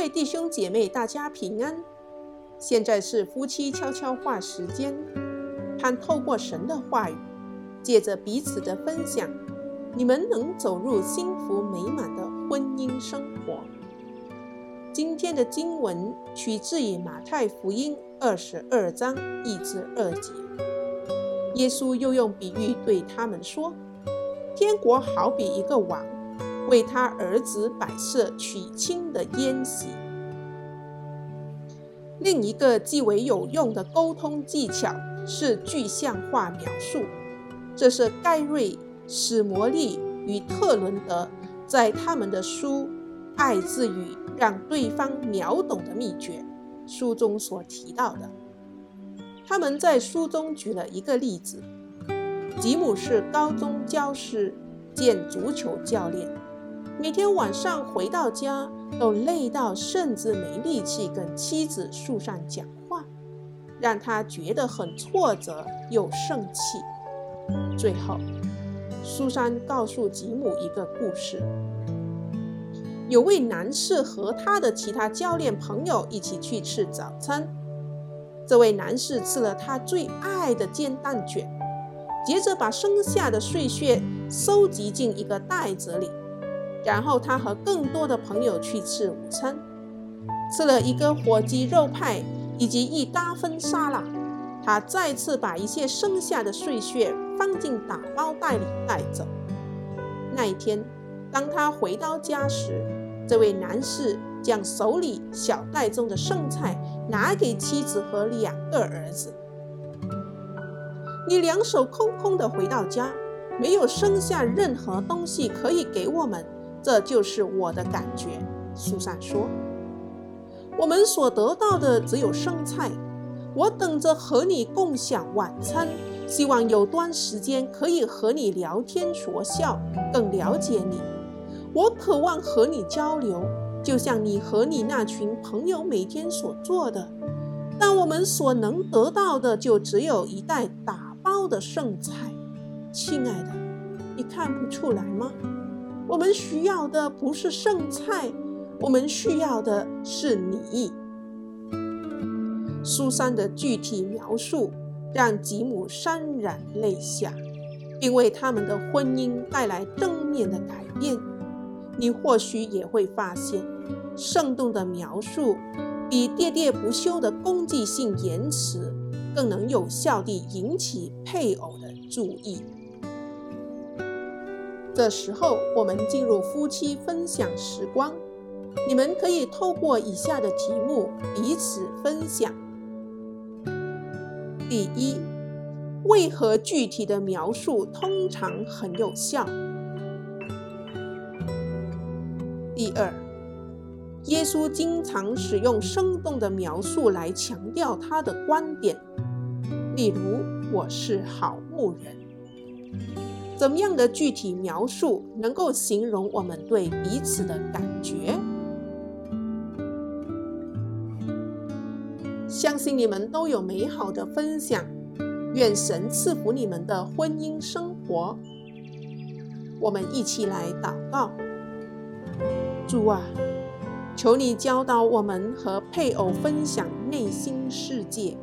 各位弟兄姐妹，大家平安。现在是夫妻悄悄话时间，盼透过神的话语，借着彼此的分享，你们能走入幸福美满的婚姻生活。今天的经文取自于马太福音二十二章一至二节。耶稣又用比喻对他们说：“天国好比一个王。”为他儿子摆设娶亲的宴席。另一个极为有用的沟通技巧是具象化描述，这是盖瑞、史摩利与特伦德在他们的书《爱之语：让对方秒懂的秘诀》书中所提到的。他们在书中举了一个例子：吉姆是高中教师兼足球教练。每天晚上回到家都累到甚至没力气跟妻子苏珊讲话，让他觉得很挫折又生气。最后，苏珊告诉吉姆一个故事：有位男士和他的其他教练朋友一起去吃早餐，这位男士吃了他最爱的煎蛋卷，接着把剩下的碎屑收集进一个袋子里。然后他和更多的朋友去吃午餐，吃了一个火鸡肉派以及一大份沙拉。他再次把一些剩下的碎屑放进打包袋里带走。那一天，当他回到家时，这位男士将手里小袋中的剩菜拿给妻子和两个儿子。你两手空空的回到家，没有剩下任何东西可以给我们。这就是我的感觉，苏珊说：“我们所得到的只有剩菜。我等着和你共享晚餐，希望有段时间可以和你聊天说笑，更了解你。我渴望和你交流，就像你和你那群朋友每天所做的。但我们所能得到的就只有一袋打包的剩菜。亲爱的，你看不出来吗？”我们需要的不是剩菜，我们需要的是你。苏珊的具体描述让吉姆潸然泪下，并为他们的婚姻带来正面的改变。你或许也会发现，生动的描述比喋喋不休的攻击性言辞更能有效地引起配偶的注意。的时候，我们进入夫妻分享时光。你们可以透过以下的题目彼此分享：第一，为何具体的描述通常很有效？第二，耶稣经常使用生动的描述来强调他的观点，例如“我是好牧人”。怎么样的具体描述能够形容我们对彼此的感觉？相信你们都有美好的分享，愿神赐福你们的婚姻生活。我们一起来祷告：主啊，求你教导我们和配偶分享内心世界。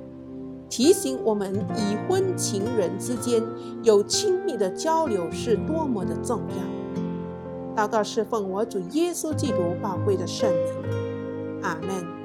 提醒我们，已婚情人之间有亲密的交流是多么的重要。祷告是奉我主耶稣基督宝贵的圣名，阿门。